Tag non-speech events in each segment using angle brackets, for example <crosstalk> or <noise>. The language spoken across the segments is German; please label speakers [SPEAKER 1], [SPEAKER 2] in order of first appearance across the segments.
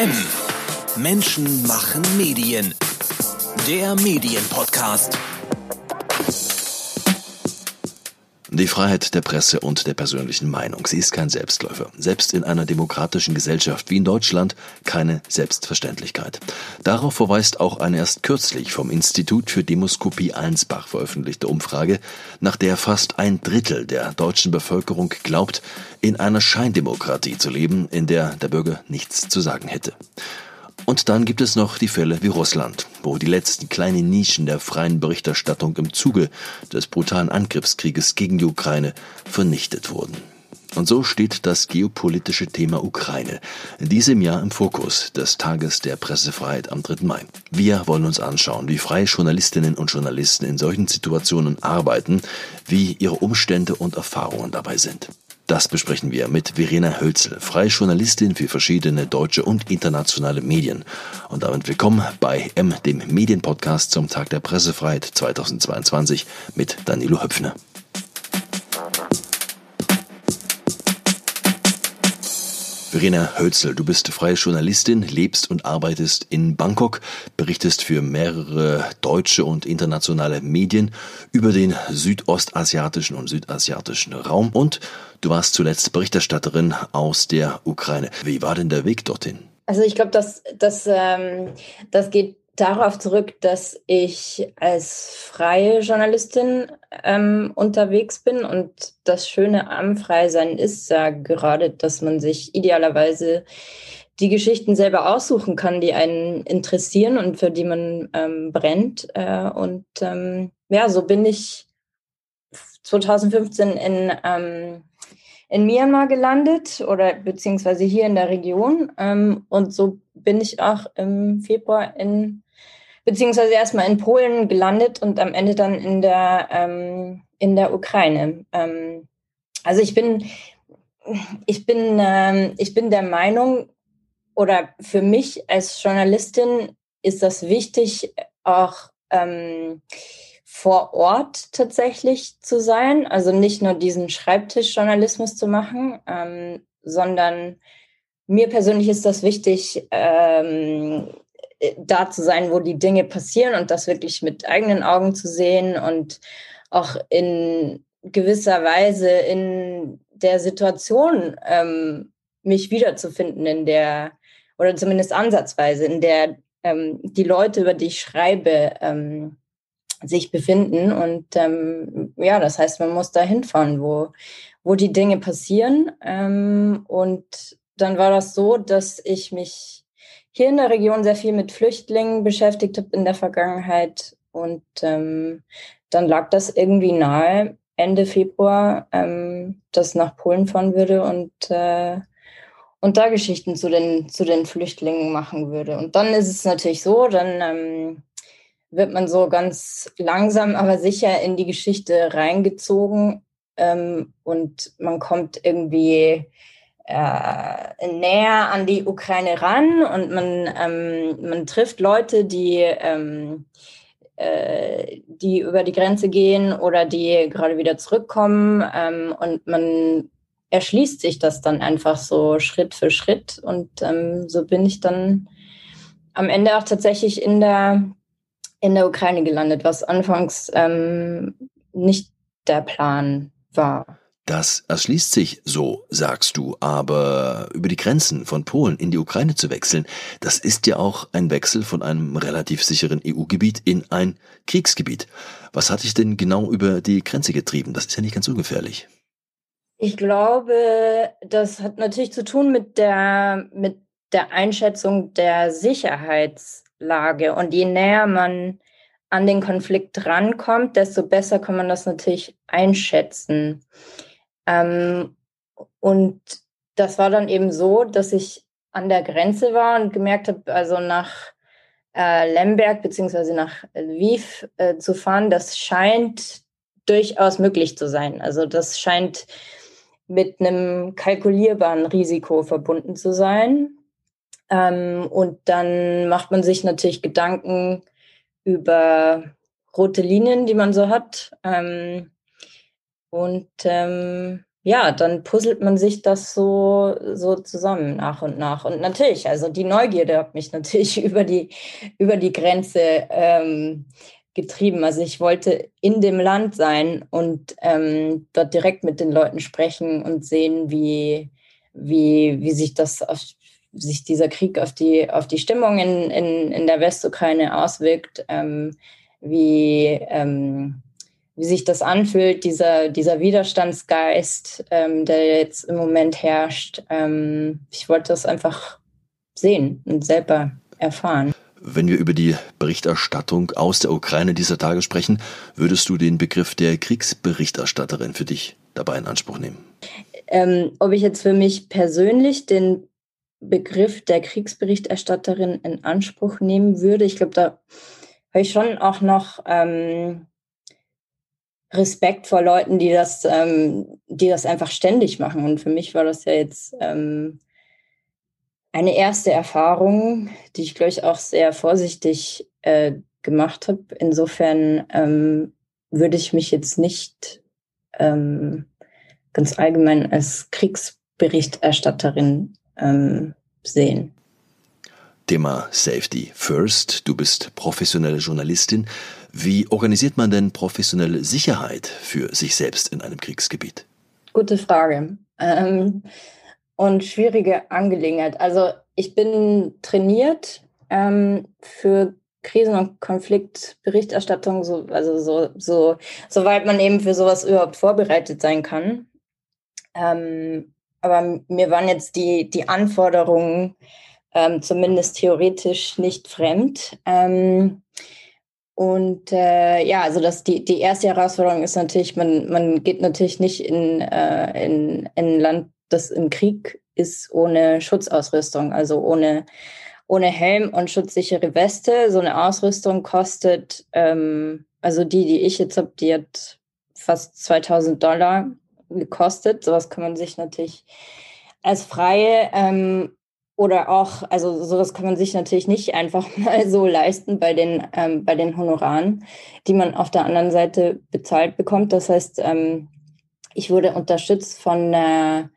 [SPEAKER 1] M. Menschen machen Medien. Der Medienpodcast.
[SPEAKER 2] Die Freiheit der Presse und der persönlichen Meinung, sie ist kein Selbstläufer. Selbst in einer demokratischen Gesellschaft wie in Deutschland keine Selbstverständlichkeit. Darauf verweist auch eine erst kürzlich vom Institut für Demoskopie Allensbach veröffentlichte Umfrage, nach der fast ein Drittel der deutschen Bevölkerung glaubt, in einer Scheindemokratie zu leben, in der der Bürger nichts zu sagen hätte. Und dann gibt es noch die Fälle wie Russland, wo die letzten kleinen Nischen der freien Berichterstattung im Zuge des brutalen Angriffskrieges gegen die Ukraine vernichtet wurden. Und so steht das geopolitische Thema Ukraine in diesem Jahr im Fokus des Tages der Pressefreiheit am 3. Mai. Wir wollen uns anschauen, wie freie Journalistinnen und Journalisten in solchen Situationen arbeiten, wie ihre Umstände und Erfahrungen dabei sind. Das besprechen wir mit Verena Hölzel, freie Journalistin für verschiedene deutsche und internationale Medien. Und damit willkommen bei M, dem Medienpodcast zum Tag der Pressefreiheit 2022 mit Danilo Höpfner. Verena Hölzel, du bist freie Journalistin, lebst und arbeitest in Bangkok, berichtest für mehrere deutsche und internationale Medien über den südostasiatischen und südasiatischen Raum und du warst zuletzt Berichterstatterin aus der Ukraine. Wie war denn der Weg dorthin?
[SPEAKER 3] Also ich glaube, das, das, ähm, das geht darauf zurück, dass ich als freie Journalistin ähm, unterwegs bin und das Schöne am Freisein ist ja gerade, dass man sich idealerweise die Geschichten selber aussuchen kann, die einen interessieren und für die man ähm, brennt. Äh, und ähm, ja, so bin ich 2015 in, ähm, in Myanmar gelandet oder beziehungsweise hier in der Region. Ähm, und so bin ich auch im Februar in beziehungsweise erstmal in Polen gelandet und am Ende dann in der, ähm, in der Ukraine. Ähm, also ich bin, ich bin, ähm, ich bin der Meinung, oder für mich als Journalistin ist das wichtig, auch ähm, vor Ort tatsächlich zu sein. Also nicht nur diesen Schreibtischjournalismus zu machen, ähm, sondern mir persönlich ist das wichtig, ähm, da zu sein, wo die Dinge passieren und das wirklich mit eigenen Augen zu sehen und auch in gewisser Weise in der Situation ähm, mich wiederzufinden, in der, oder zumindest ansatzweise, in der ähm, die Leute, über die ich schreibe, ähm, sich befinden. Und ähm, ja, das heißt, man muss da hinfahren, wo, wo die Dinge passieren. Ähm, und dann war das so, dass ich mich hier in der Region sehr viel mit Flüchtlingen beschäftigt habe in der Vergangenheit. Und ähm, dann lag das irgendwie nahe, Ende Februar, ähm, das nach Polen fahren würde und, äh, und da Geschichten zu den, zu den Flüchtlingen machen würde. Und dann ist es natürlich so, dann ähm, wird man so ganz langsam, aber sicher in die Geschichte reingezogen ähm, und man kommt irgendwie äh, näher an die Ukraine ran und man, ähm, man trifft Leute, die, ähm, äh, die über die Grenze gehen oder die gerade wieder zurückkommen ähm, und man erschließt sich das dann einfach so Schritt für Schritt und ähm, so bin ich dann am Ende auch tatsächlich in der, in der Ukraine gelandet, was anfangs ähm, nicht der Plan war.
[SPEAKER 2] Das erschließt sich, so sagst du, aber über die Grenzen von Polen in die Ukraine zu wechseln, das ist ja auch ein Wechsel von einem relativ sicheren EU-Gebiet in ein Kriegsgebiet. Was hat dich denn genau über die Grenze getrieben? Das ist ja nicht ganz ungefährlich.
[SPEAKER 3] Ich glaube, das hat natürlich zu tun mit der, mit der Einschätzung der Sicherheitslage. Und je näher man an den Konflikt rankommt, desto besser kann man das natürlich einschätzen. Ähm, und das war dann eben so, dass ich an der Grenze war und gemerkt habe, also nach äh, Lemberg beziehungsweise nach Lviv äh, zu fahren, das scheint durchaus möglich zu sein. Also das scheint mit einem kalkulierbaren Risiko verbunden zu sein. Ähm, und dann macht man sich natürlich Gedanken über rote Linien, die man so hat. Ähm, und ähm, ja, dann puzzelt man sich das so, so zusammen nach und nach. Und natürlich, also die Neugierde hat mich <laughs> natürlich über die, über die Grenze ähm, getrieben. Also ich wollte in dem Land sein und ähm, dort direkt mit den Leuten sprechen und sehen, wie, wie, wie sich das auf, sich dieser Krieg auf die, auf die Stimmung in, in, in der Westukraine auswirkt, ähm, wie, ähm, wie sich das anfühlt, dieser, dieser Widerstandsgeist, ähm, der jetzt im Moment herrscht. Ähm, ich wollte das einfach sehen und selber erfahren.
[SPEAKER 2] Wenn wir über die Berichterstattung aus der Ukraine dieser Tage sprechen, würdest du den Begriff der Kriegsberichterstatterin für dich dabei in Anspruch nehmen?
[SPEAKER 3] Ähm, ob ich jetzt für mich persönlich den Begriff der Kriegsberichterstatterin in Anspruch nehmen würde, ich glaube, da habe ich schon auch noch ähm, Respekt vor Leuten, die das, ähm, die das einfach ständig machen. Und für mich war das ja jetzt ähm, eine erste Erfahrung, die ich, glaube ich, auch sehr vorsichtig äh, gemacht habe. Insofern ähm, würde ich mich jetzt nicht ähm, ganz allgemein als Kriegsberichterstatterin ähm, sehen.
[SPEAKER 2] Thema Safety First. Du bist professionelle Journalistin. Wie organisiert man denn professionelle Sicherheit für sich selbst in einem Kriegsgebiet?
[SPEAKER 3] Gute Frage. Ähm, und schwierige Angelegenheit. Also ich bin trainiert ähm, für Krisen- und Konfliktberichterstattung, so, also so, so, soweit man eben für sowas überhaupt vorbereitet sein kann. Ähm, aber mir waren jetzt die, die Anforderungen ähm, zumindest theoretisch nicht fremd. Ähm, und äh, ja, also das, die, die erste Herausforderung ist natürlich, man, man geht natürlich nicht in, äh, in, in ein Land das im Krieg ist ohne Schutzausrüstung, also ohne, ohne Helm und schutzsichere Weste. So eine Ausrüstung kostet, ähm, also die, die ich jetzt habe, die hat fast 2000 Dollar gekostet. Sowas kann man sich natürlich als Freie ähm, oder auch, also sowas kann man sich natürlich nicht einfach <laughs> mal so leisten bei den, ähm, bei den Honoraren, die man auf der anderen Seite bezahlt bekommt. Das heißt, ähm, ich wurde unterstützt von einer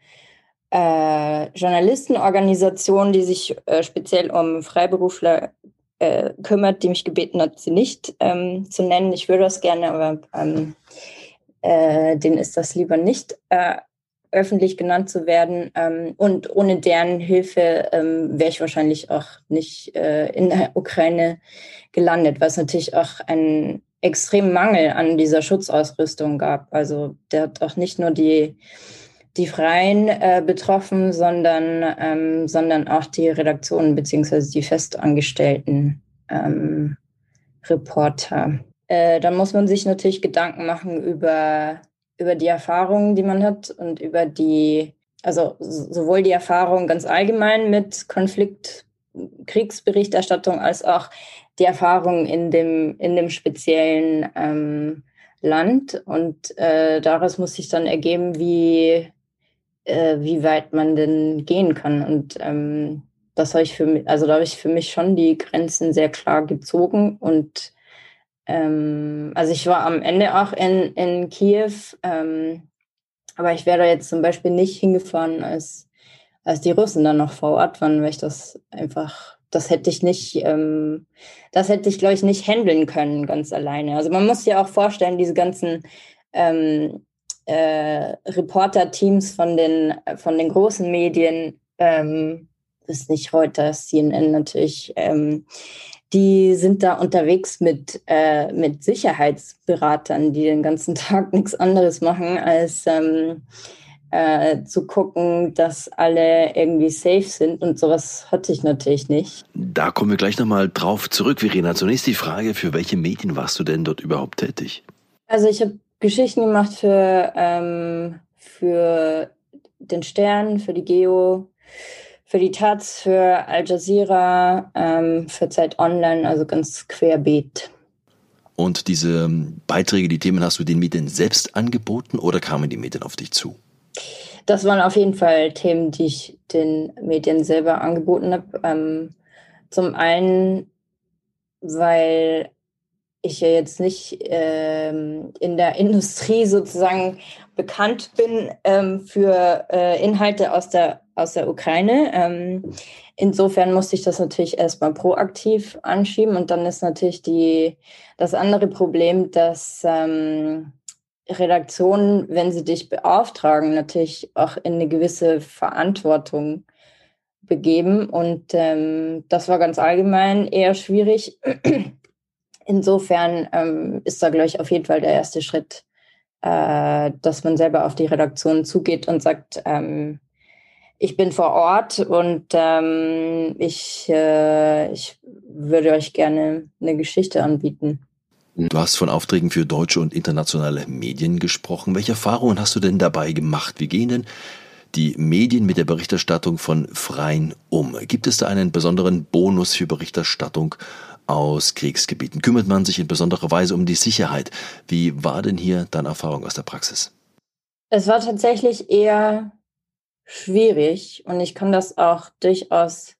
[SPEAKER 3] äh, Journalistenorganisation, die sich äh, speziell um Freiberufler äh, kümmert, die mich gebeten hat, sie nicht ähm, zu nennen. Ich würde das gerne, aber ähm, äh, denen ist das lieber nicht äh, öffentlich genannt zu werden. Ähm, und ohne deren Hilfe ähm, wäre ich wahrscheinlich auch nicht äh, in der Ukraine gelandet, was natürlich auch einen extremen Mangel an dieser Schutzausrüstung gab. Also der hat auch nicht nur die die Freien äh, betroffen, sondern, ähm, sondern auch die Redaktionen beziehungsweise die festangestellten ähm, Reporter. Äh, da muss man sich natürlich Gedanken machen über, über die Erfahrungen, die man hat und über die, also sowohl die Erfahrung ganz allgemein mit Konflikt, Kriegsberichterstattung als auch die Erfahrung in dem, in dem speziellen ähm, Land. Und äh, daraus muss sich dann ergeben, wie, äh, wie weit man denn gehen kann. Und ähm, das habe ich für mich, also da habe ich für mich schon die Grenzen sehr klar gezogen. Und ähm, also ich war am Ende auch in, in Kiew, ähm, aber ich wäre jetzt zum Beispiel nicht hingefahren, als, als die Russen dann noch vor Ort waren, weil ich das einfach, das hätte ich nicht, ähm, das hätte ich, glaube ich, nicht handeln können ganz alleine. Also man muss ja auch vorstellen, diese ganzen ähm, äh, Reporter-Teams von den, von den großen Medien, ähm, ist nicht Reuters, CNN natürlich, ähm, die sind da unterwegs mit, äh, mit Sicherheitsberatern, die den ganzen <laughs> Tag nichts anderes machen, als ähm, äh, zu gucken, dass alle irgendwie safe sind. Und sowas hatte ich natürlich nicht.
[SPEAKER 2] Da kommen wir gleich nochmal drauf zurück, Verena. Zunächst die Frage, für welche Medien warst du denn dort überhaupt tätig?
[SPEAKER 3] Also ich habe Geschichten gemacht für, ähm, für den Stern, für die Geo, für die Taz, für Al Jazeera, ähm, für Zeit Online, also ganz querbeet.
[SPEAKER 2] Und diese ähm, Beiträge, die Themen hast du den Medien selbst angeboten oder kamen die Medien auf dich zu?
[SPEAKER 3] Das waren auf jeden Fall Themen, die ich den Medien selber angeboten habe. Ähm, zum einen, weil ich ja jetzt nicht ähm, in der <laughs> Industrie sozusagen bekannt bin ähm, für äh, Inhalte aus der, aus der Ukraine. Ähm, insofern musste ich das natürlich erstmal proaktiv anschieben. Und dann ist natürlich die, das andere Problem, dass ähm, Redaktionen, wenn sie dich beauftragen, natürlich auch in eine gewisse Verantwortung begeben. Und ähm, das war ganz allgemein eher schwierig. Insofern ähm, ist da, glaube ich, auf jeden Fall der erste Schritt, äh, dass man selber auf die Redaktion zugeht und sagt, ähm, ich bin vor Ort und ähm, ich, äh, ich würde euch gerne eine Geschichte anbieten.
[SPEAKER 2] Du hast von Aufträgen für deutsche und internationale Medien gesprochen. Welche Erfahrungen hast du denn dabei gemacht? Wie gehen denn die Medien mit der Berichterstattung von Freien um? Gibt es da einen besonderen Bonus für Berichterstattung aus Kriegsgebieten? Kümmert man sich in besonderer Weise um die Sicherheit? Wie war denn hier deine Erfahrung aus der Praxis?
[SPEAKER 3] Es war tatsächlich eher schwierig und ich kann das auch durchaus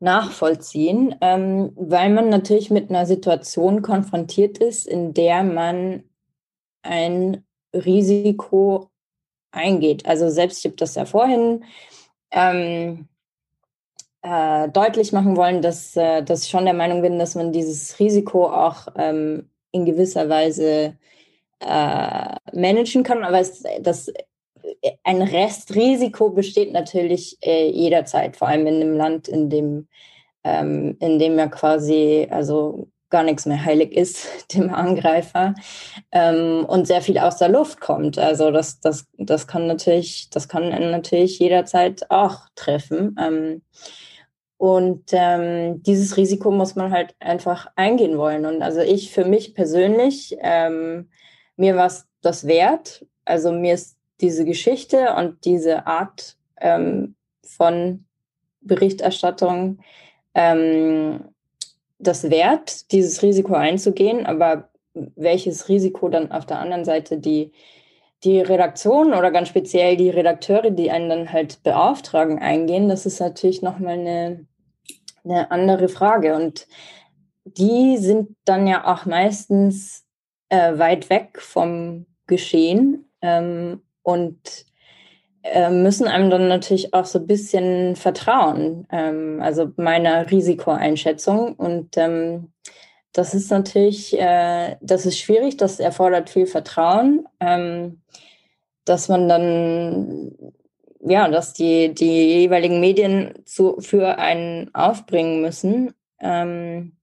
[SPEAKER 3] nachvollziehen, ähm, weil man natürlich mit einer Situation konfrontiert ist, in der man ein Risiko eingeht. Also selbst, ich habe das ja vorhin ähm, äh, deutlich machen wollen, dass, äh, dass ich schon der Meinung bin, dass man dieses Risiko auch ähm, in gewisser Weise äh, managen kann. Aber es, das, ein Restrisiko besteht natürlich äh, jederzeit, vor allem in einem Land, in dem, ähm, in dem ja quasi, also gar nichts mehr heilig ist, <laughs> dem Angreifer, ähm, und sehr viel aus der Luft kommt. Also das, das, das kann natürlich, das kann natürlich jederzeit auch treffen. Ähm, und ähm, dieses Risiko muss man halt einfach eingehen wollen. Und also ich für mich persönlich, ähm, mir war es das wert. Also mir ist diese Geschichte und diese Art ähm, von Berichterstattung ähm, das wert, dieses Risiko einzugehen. Aber welches Risiko dann auf der anderen Seite die, die Redaktion oder ganz speziell die Redakteure, die einen dann halt beauftragen, eingehen, das ist natürlich nochmal eine, eine andere Frage. Und die sind dann ja auch meistens äh, weit weg vom Geschehen ähm, und äh, müssen einem dann natürlich auch so ein bisschen vertrauen, ähm, also meiner Risikoeinschätzung. Und ähm, das ist natürlich, äh, das ist schwierig, das erfordert viel Vertrauen, ähm, dass man dann, ja, dass die, die jeweiligen Medien zu, für einen aufbringen müssen. Ähm,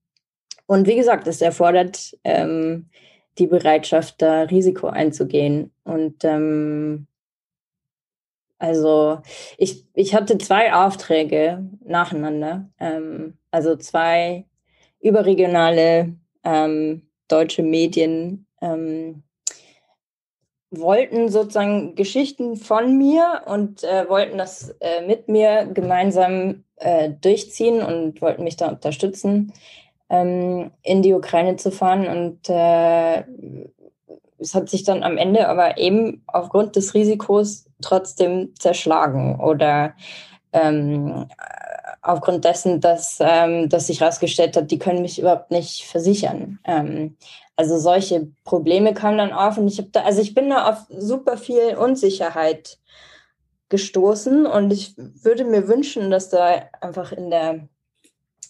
[SPEAKER 3] und wie gesagt, es erfordert ähm, die Bereitschaft, da Risiko einzugehen. Und ähm, also ich, ich hatte zwei Aufträge nacheinander, ähm, also zwei überregionale ähm, deutsche Medien ähm, wollten sozusagen Geschichten von mir und äh, wollten das äh, mit mir gemeinsam äh, durchziehen und wollten mich da unterstützen ähm, in die Ukraine zu fahren. Und äh, es hat sich dann am Ende aber eben aufgrund des Risikos trotzdem zerschlagen oder ähm, aufgrund dessen, dass, ähm, dass sich herausgestellt hat, die können mich überhaupt nicht versichern. Ähm, also solche Probleme kamen dann auf und ich habe da, also ich bin da auf super viel Unsicherheit gestoßen und ich würde mir wünschen, dass da einfach in der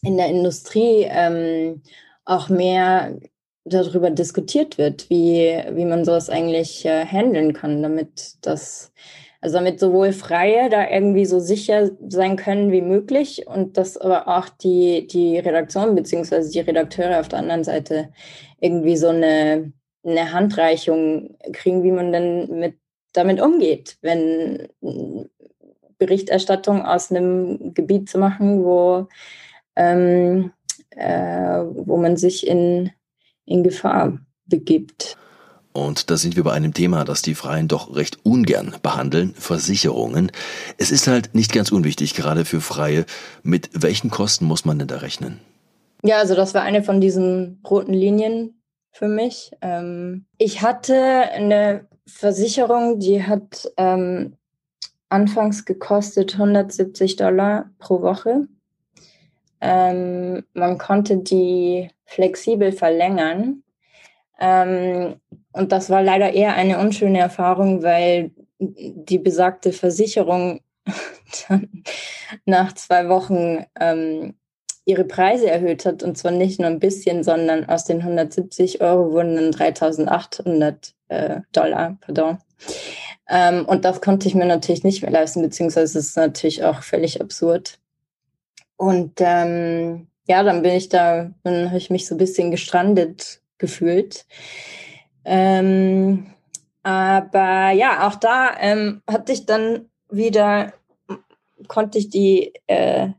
[SPEAKER 3] in der Industrie ähm, auch mehr darüber diskutiert wird, wie, wie man sowas eigentlich äh, handeln kann, damit das, also damit sowohl Freie da irgendwie so sicher sein können wie möglich und dass aber auch die, die Redaktion beziehungsweise die Redakteure auf der anderen Seite irgendwie so eine, eine Handreichung kriegen, wie man denn mit, damit umgeht, wenn Berichterstattung aus einem Gebiet zu machen, wo ähm, äh, wo man sich in, in Gefahr begibt.
[SPEAKER 2] Und da sind wir bei einem Thema, das die Freien doch recht ungern behandeln, Versicherungen. Es ist halt nicht ganz unwichtig, gerade für Freie. Mit welchen Kosten muss man denn da rechnen?
[SPEAKER 3] Ja, also das war eine von diesen roten Linien für mich. Ähm, ich hatte eine Versicherung, die hat ähm, anfangs gekostet 170 Dollar pro Woche. ähm, man konnte die flexibel verlängern. Ähm, und das war leider eher eine unschöne Erfahrung, weil die besagte Versicherung <laughs> nach zwei Wochen ähm, ihre Preise erhöht hat. Und zwar nicht nur ein bisschen, sondern aus den 170 Euro wurden dann 3800 äh, Dollar. Pardon. Ähm, und das konnte ich mir natürlich nicht mehr leisten, beziehungsweise ist natürlich auch völlig absurd. Und ähm, ja, dann bin ich da, dann habe ich mich so ein bisschen gestrandet gefühlt. Ähm, aber ja, auch da ähm, hatte ich dann wieder, konnte ich die, äh,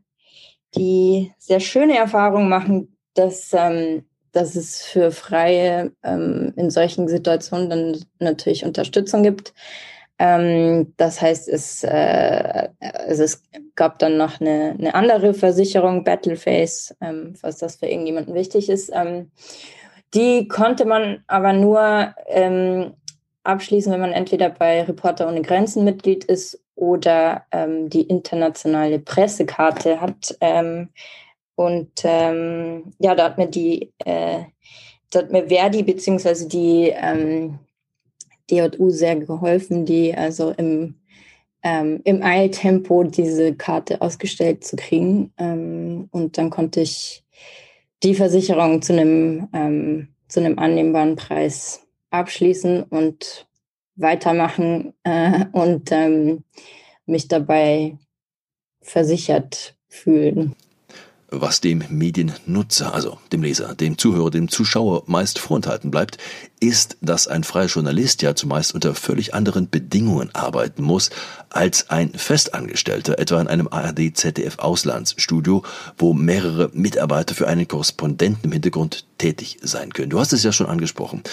[SPEAKER 3] die sehr schöne Erfahrung machen, dass, ähm, dass es für Freie ähm, in solchen Situationen dann natürlich Unterstützung gibt. Ähm, das heißt, es, äh, also es gab dann noch eine, eine andere Versicherung, Battleface, ähm, falls das für irgendjemanden wichtig ist. Ähm, die konnte man aber nur ähm, abschließen, wenn man entweder bei Reporter ohne Grenzen Mitglied ist oder ähm, die internationale Pressekarte hat. Ähm, und ähm, ja, da hat mir die, äh, da hat mir Verdi beziehungsweise die ähm, DJU sehr geholfen, die also im, ähm, im Eiltempo diese Karte ausgestellt zu kriegen. Ähm, und dann konnte ich die Versicherung zu einem, zu einem annehmbaren Preis abschließen und weitermachen äh, und ähm, mich dabei versichert fühlen.
[SPEAKER 2] Was dem Mediennutzer, also dem Leser, dem Zuhörer, dem Zuschauer meist vorenthalten bleibt, ist, dass ein freier Journalist ja zumeist unter völlig anderen Bedingungen arbeiten muss als ein Festangestellter, etwa in einem ARD-ZDF-Auslandsstudio, wo mehrere Mitarbeiter für einen Korrespondenten im Hintergrund tätig sein können. Du hast es ja schon angesprochen.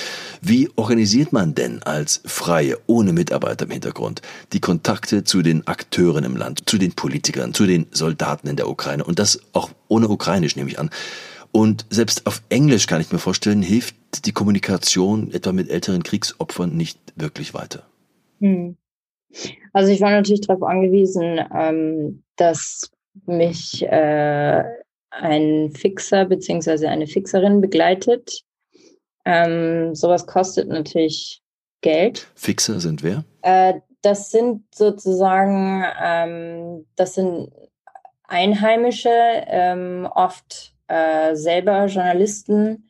[SPEAKER 2] Wie organisiert man denn als Freie ohne Mitarbeiter im Hintergrund die Kontakte zu den Akteuren im Land, zu den Politikern, zu den Soldaten in der Ukraine und das auch ohne Ukrainisch nehme ich an. Und selbst auf Englisch kann ich mir vorstellen, hilft die Kommunikation etwa mit älteren Kriegsopfern nicht wirklich weiter. Hm.
[SPEAKER 3] Also ich war natürlich darauf angewiesen, ähm, dass mich äh, ein Fixer beziehungsweise eine Fixerin begleitet. Ähm, sowas kostet natürlich Geld.
[SPEAKER 2] Fixer sind wer?
[SPEAKER 3] Äh, das sind sozusagen, ähm, das sind Einheimische, ähm, oft äh, selber Journalisten,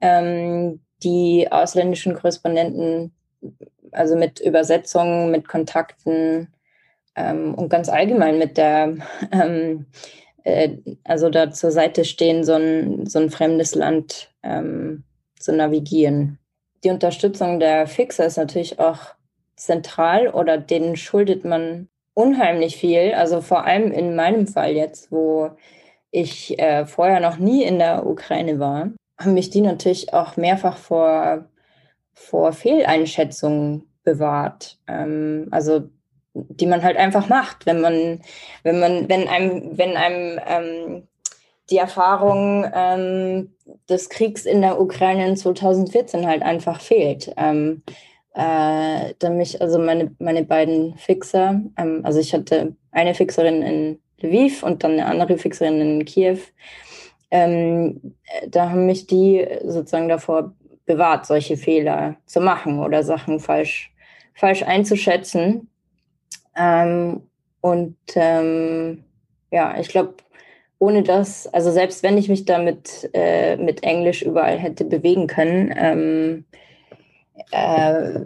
[SPEAKER 3] ähm, die ausländischen Korrespondenten, also mit Übersetzungen, mit Kontakten ähm, und ganz allgemein mit der, <laughs> ähm, äh, also da zur Seite stehen, so ein, so ein fremdes Land ähm, zu navigieren. Die Unterstützung der Fixer ist natürlich auch zentral oder denen schuldet man unheimlich viel. Also vor allem in meinem Fall jetzt, wo ich äh, vorher noch nie in der Ukraine war, haben mich die natürlich auch mehrfach vor, vor Fehleinschätzungen bewahrt. Ähm, also die man halt einfach macht, wenn man, wenn man, wenn einem, wenn einem ähm, die Erfahrung ähm, des Kriegs in der Ukraine in 2014 halt einfach fehlt. Ähm, äh, dann mich, also meine, meine beiden Fixer, ähm, also ich hatte eine Fixerin in Lviv und dann eine andere Fixerin in Kiew. Ähm, da haben mich die sozusagen davor bewahrt, solche Fehler zu machen oder Sachen falsch, falsch einzuschätzen. Ähm, und ähm, ja, ich glaube, ohne das, also selbst wenn ich mich damit äh, mit Englisch überall hätte bewegen können, ähm, äh,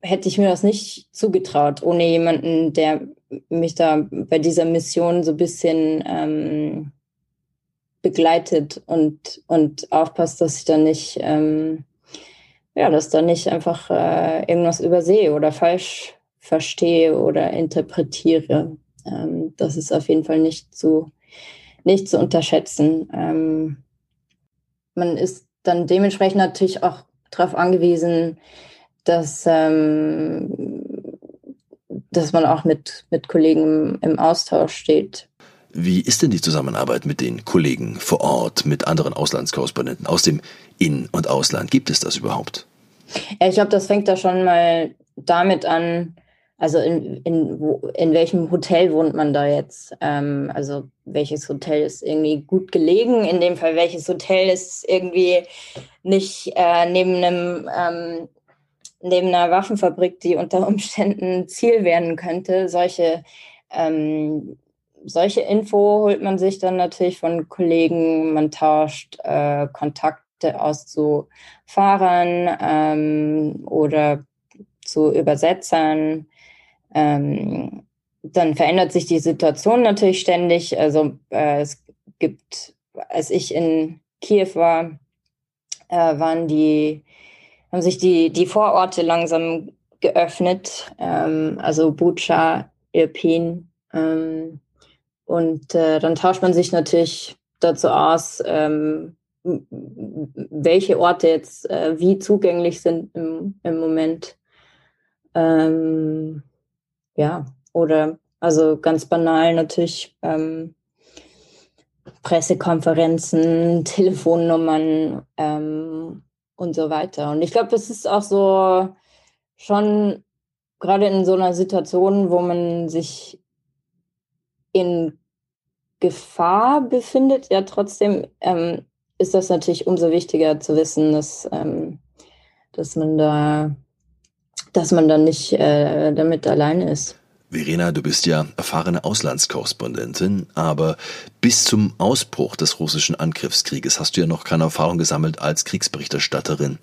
[SPEAKER 3] hätte ich mir das nicht zugetraut, ohne jemanden, der mich da bei dieser Mission so ein bisschen ähm, begleitet und, und aufpasst, dass ich da nicht, ähm, ja, dass da nicht einfach äh, irgendwas übersehe oder falsch verstehe oder interpretiere. Ähm, das ist auf jeden Fall nicht zu, nicht zu unterschätzen. Ähm, man ist dann dementsprechend natürlich auch darauf angewiesen, dass, ähm, dass man auch mit, mit Kollegen im, im Austausch steht.
[SPEAKER 2] Wie ist denn die Zusammenarbeit mit den Kollegen vor Ort, mit anderen Auslandskorrespondenten aus dem In- und Ausland? Gibt es das überhaupt?
[SPEAKER 3] Ja, ich glaube, das fängt da schon mal damit an, also in, in, in welchem Hotel wohnt man da jetzt? Ähm, also welches Hotel ist irgendwie gut gelegen? In dem Fall, welches Hotel ist irgendwie nicht äh, neben einem ähm, neben einer Waffenfabrik, die unter Umständen Ziel werden könnte. Solche ähm, solche Info holt man sich dann natürlich von Kollegen. Man tauscht äh, Kontakte aus zu Fahrern ähm, oder zu Übersetzern. Ähm, dann verändert sich die Situation natürlich ständig. Also äh, es gibt, als ich in Kiew war, äh, waren die, haben sich die, die Vororte langsam geöffnet. Ähm, also Bucha, Irpin. Ähm, und äh, dann tauscht man sich natürlich dazu aus, ähm, welche Orte jetzt äh, wie zugänglich sind im, im Moment. Ähm, ja, oder also ganz banal natürlich ähm, Pressekonferenzen, <laughs> Telefonnummern ähm, und so weiter. Und ich glaube, das ist auch so schon gerade in so einer Situation, wo man sich in Gefahr befindet, ja trotzdem ähm, ist das natürlich umso wichtiger zu wissen, dass, ähm, dass man da dass man dann nicht äh, damit alleine ist.
[SPEAKER 2] Verena, du bist ja erfahrene Auslandskorrespondentin, aber bis zum Ausbruch des russischen Angriffskrieges hast du ja noch keine Erfahrung gesammelt als Kriegsberichterstatterin.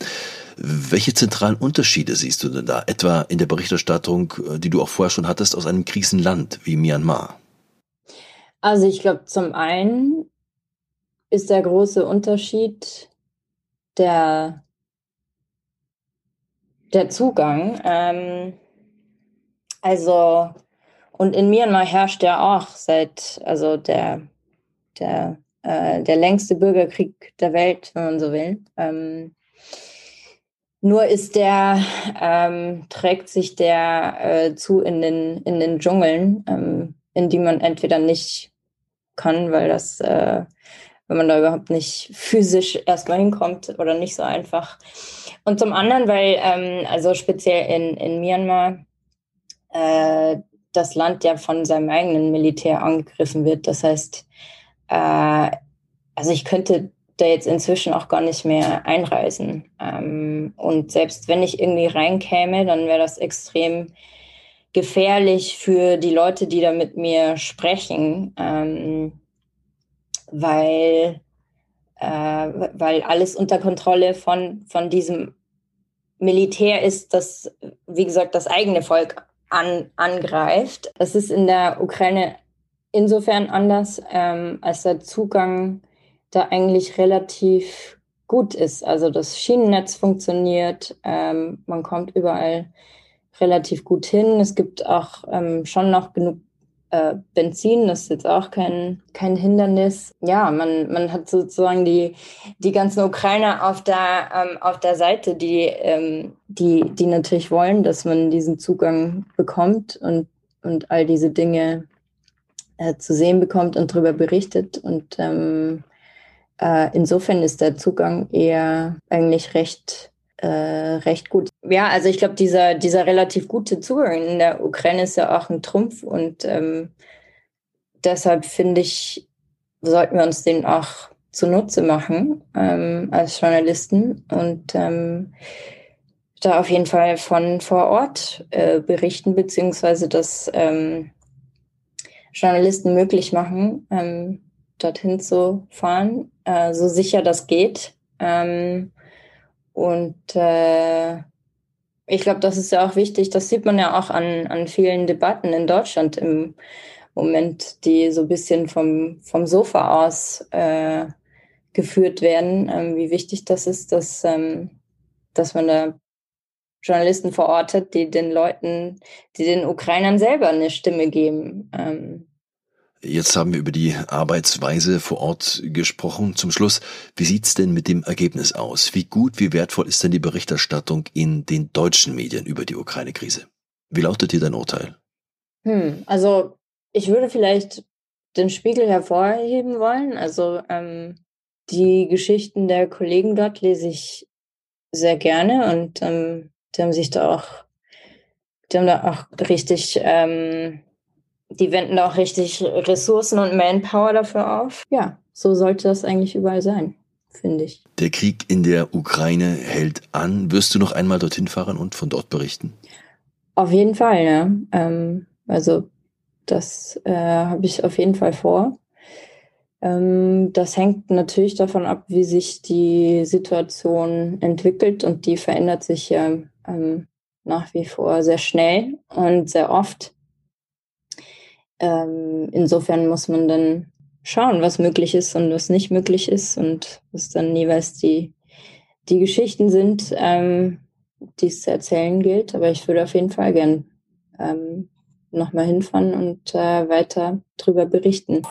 [SPEAKER 2] Welche zentralen Unterschiede siehst du denn da, etwa in der Berichterstattung, äh, die du auch vorher schon hattest, aus einem Krisenland wie Myanmar?
[SPEAKER 3] Also ich glaube, zum einen ist der große Unterschied der der Zugang. Ähm, also, und in Myanmar herrscht ja auch seit, also der, der, äh, der längste Bürgerkrieg der Welt, wenn man so will. Ähm, nur ist der, ähm, trägt sich der äh, zu in den, in den Dschungeln, ähm, in die man entweder nicht kann, weil das äh, wenn man da überhaupt nicht physisch erstmal hinkommt oder nicht so einfach. Und zum anderen, weil, ähm, also speziell in, in Myanmar, äh, das Land ja von seinem eigenen Militär angegriffen wird. Das heißt, äh, also ich könnte da jetzt inzwischen auch gar nicht mehr einreisen. Ähm, und selbst wenn ich irgendwie reinkäme, dann wäre das extrem gefährlich für die Leute, die da mit mir sprechen. Ähm, weil, äh, weil alles unter Kontrolle von, von diesem Militär ist, das, wie gesagt, das eigene Volk an, angreift. Es ist in der Ukraine insofern anders, ähm, als der Zugang da eigentlich relativ gut ist. Also das Schienennetz funktioniert, ähm, man kommt überall relativ gut hin. Es gibt auch ähm, schon noch genug äh, Benzin, das ist jetzt auch kein, kein Hindernis. Ja, man, man hat sozusagen die, die ganzen Ukrainer auf der, ähm, auf der Seite, die, ähm, die, die natürlich wollen, dass man diesen Zugang bekommt und, und all diese Dinge äh, zu sehen bekommt und darüber berichtet. Und ähm, äh, insofern ist der Zugang eher eigentlich recht äh, recht gut. Ja, also ich glaube, dieser, dieser relativ gute Zugang in der Ukraine ist ja auch ein Trumpf und ähm, deshalb finde ich, sollten wir uns den auch zunutze machen ähm, als Journalisten und ähm, da auf jeden Fall von vor Ort äh, berichten, beziehungsweise das ähm, Journalisten möglich machen, ähm, dorthin zu fahren, äh, so sicher das geht. Ähm, und äh, ich glaube, das ist ja auch wichtig. Das sieht man ja auch an, an vielen Debatten in Deutschland im Moment, die so ein bisschen vom, vom Sofa aus äh, geführt werden, ähm, wie wichtig das ist, dass, ähm, dass man da Journalisten vor Ort hat, die den Leuten, die den Ukrainern selber eine Stimme geben. Ähm,
[SPEAKER 2] Jetzt haben wir über die Arbeitsweise vor Ort gesprochen. Zum Schluss, wie sieht's denn mit dem Ergebnis aus? Wie gut, wie wertvoll ist denn die Berichterstattung in den deutschen Medien über die Ukraine-Krise? Wie lautet hier dein Urteil?
[SPEAKER 3] Hm, also ich würde vielleicht den Spiegel hervorheben wollen. Also ähm, die Geschichten der Kollegen dort lese ich sehr gerne und ähm, die haben sich da auch Die haben da auch richtig, ähm, die wenden auch richtig Ressourcen und Manpower dafür auf. Ja, so sollte das eigentlich überall sein, finde ich.
[SPEAKER 2] Der Krieg in der Ukraine hält an. Wirst du noch einmal dorthin fahren und von dort berichten?
[SPEAKER 3] Auf jeden Fall, ja. Ähm, also das äh, habe ich auf jeden Fall vor. Ähm, das hängt natürlich davon ab, wie sich die Situation entwickelt und die verändert sich ja ähm, nach wie vor sehr schnell und sehr oft. Ähm, insofern muss man dann schauen, was möglich ist und was nicht möglich ist und was dann jeweils die, die Geschichten sind, ähm, die es zu erzählen gilt. Aber ich würde auf jeden Fall gern ähm, nochmal hinfahren und äh, weiter drüber berichten.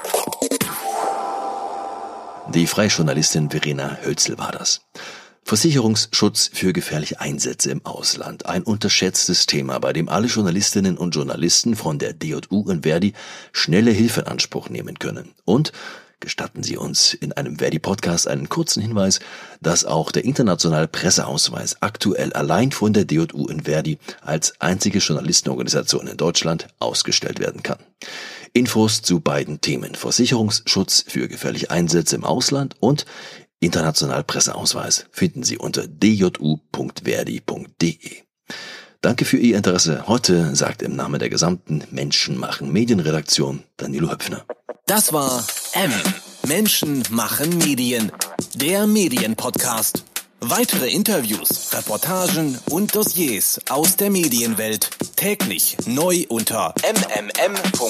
[SPEAKER 2] Die Freijournalistin Verena Hölzel war das. Versicherungsschutz für gefährliche Einsätze im Ausland. Ein unterschätztes Thema, bei dem alle Journalistinnen und Journalisten von der DJU in Verdi schnelle Hilfe in Anspruch nehmen können. Und gestatten Sie uns in einem Verdi-Podcast einen kurzen Hinweis, dass auch der internationale Presseausweis aktuell allein von der DJU in Verdi als einzige Journalistenorganisation in Deutschland ausgestellt werden kann. Infos zu beiden Themen Versicherungsschutz für gefährliche Einsätze im Ausland und International Presseausweis finden Sie unter dju.verdi.de. Danke für Ihr Interesse. Heute sagt im Namen der gesamten Menschen machen Medienredaktion Danilo Höpfner.
[SPEAKER 1] Das war M. Menschen machen Medien. Der Medienpodcast. Weitere Interviews, Reportagen und Dossiers aus der Medienwelt täglich neu unter mmm.verdi.de.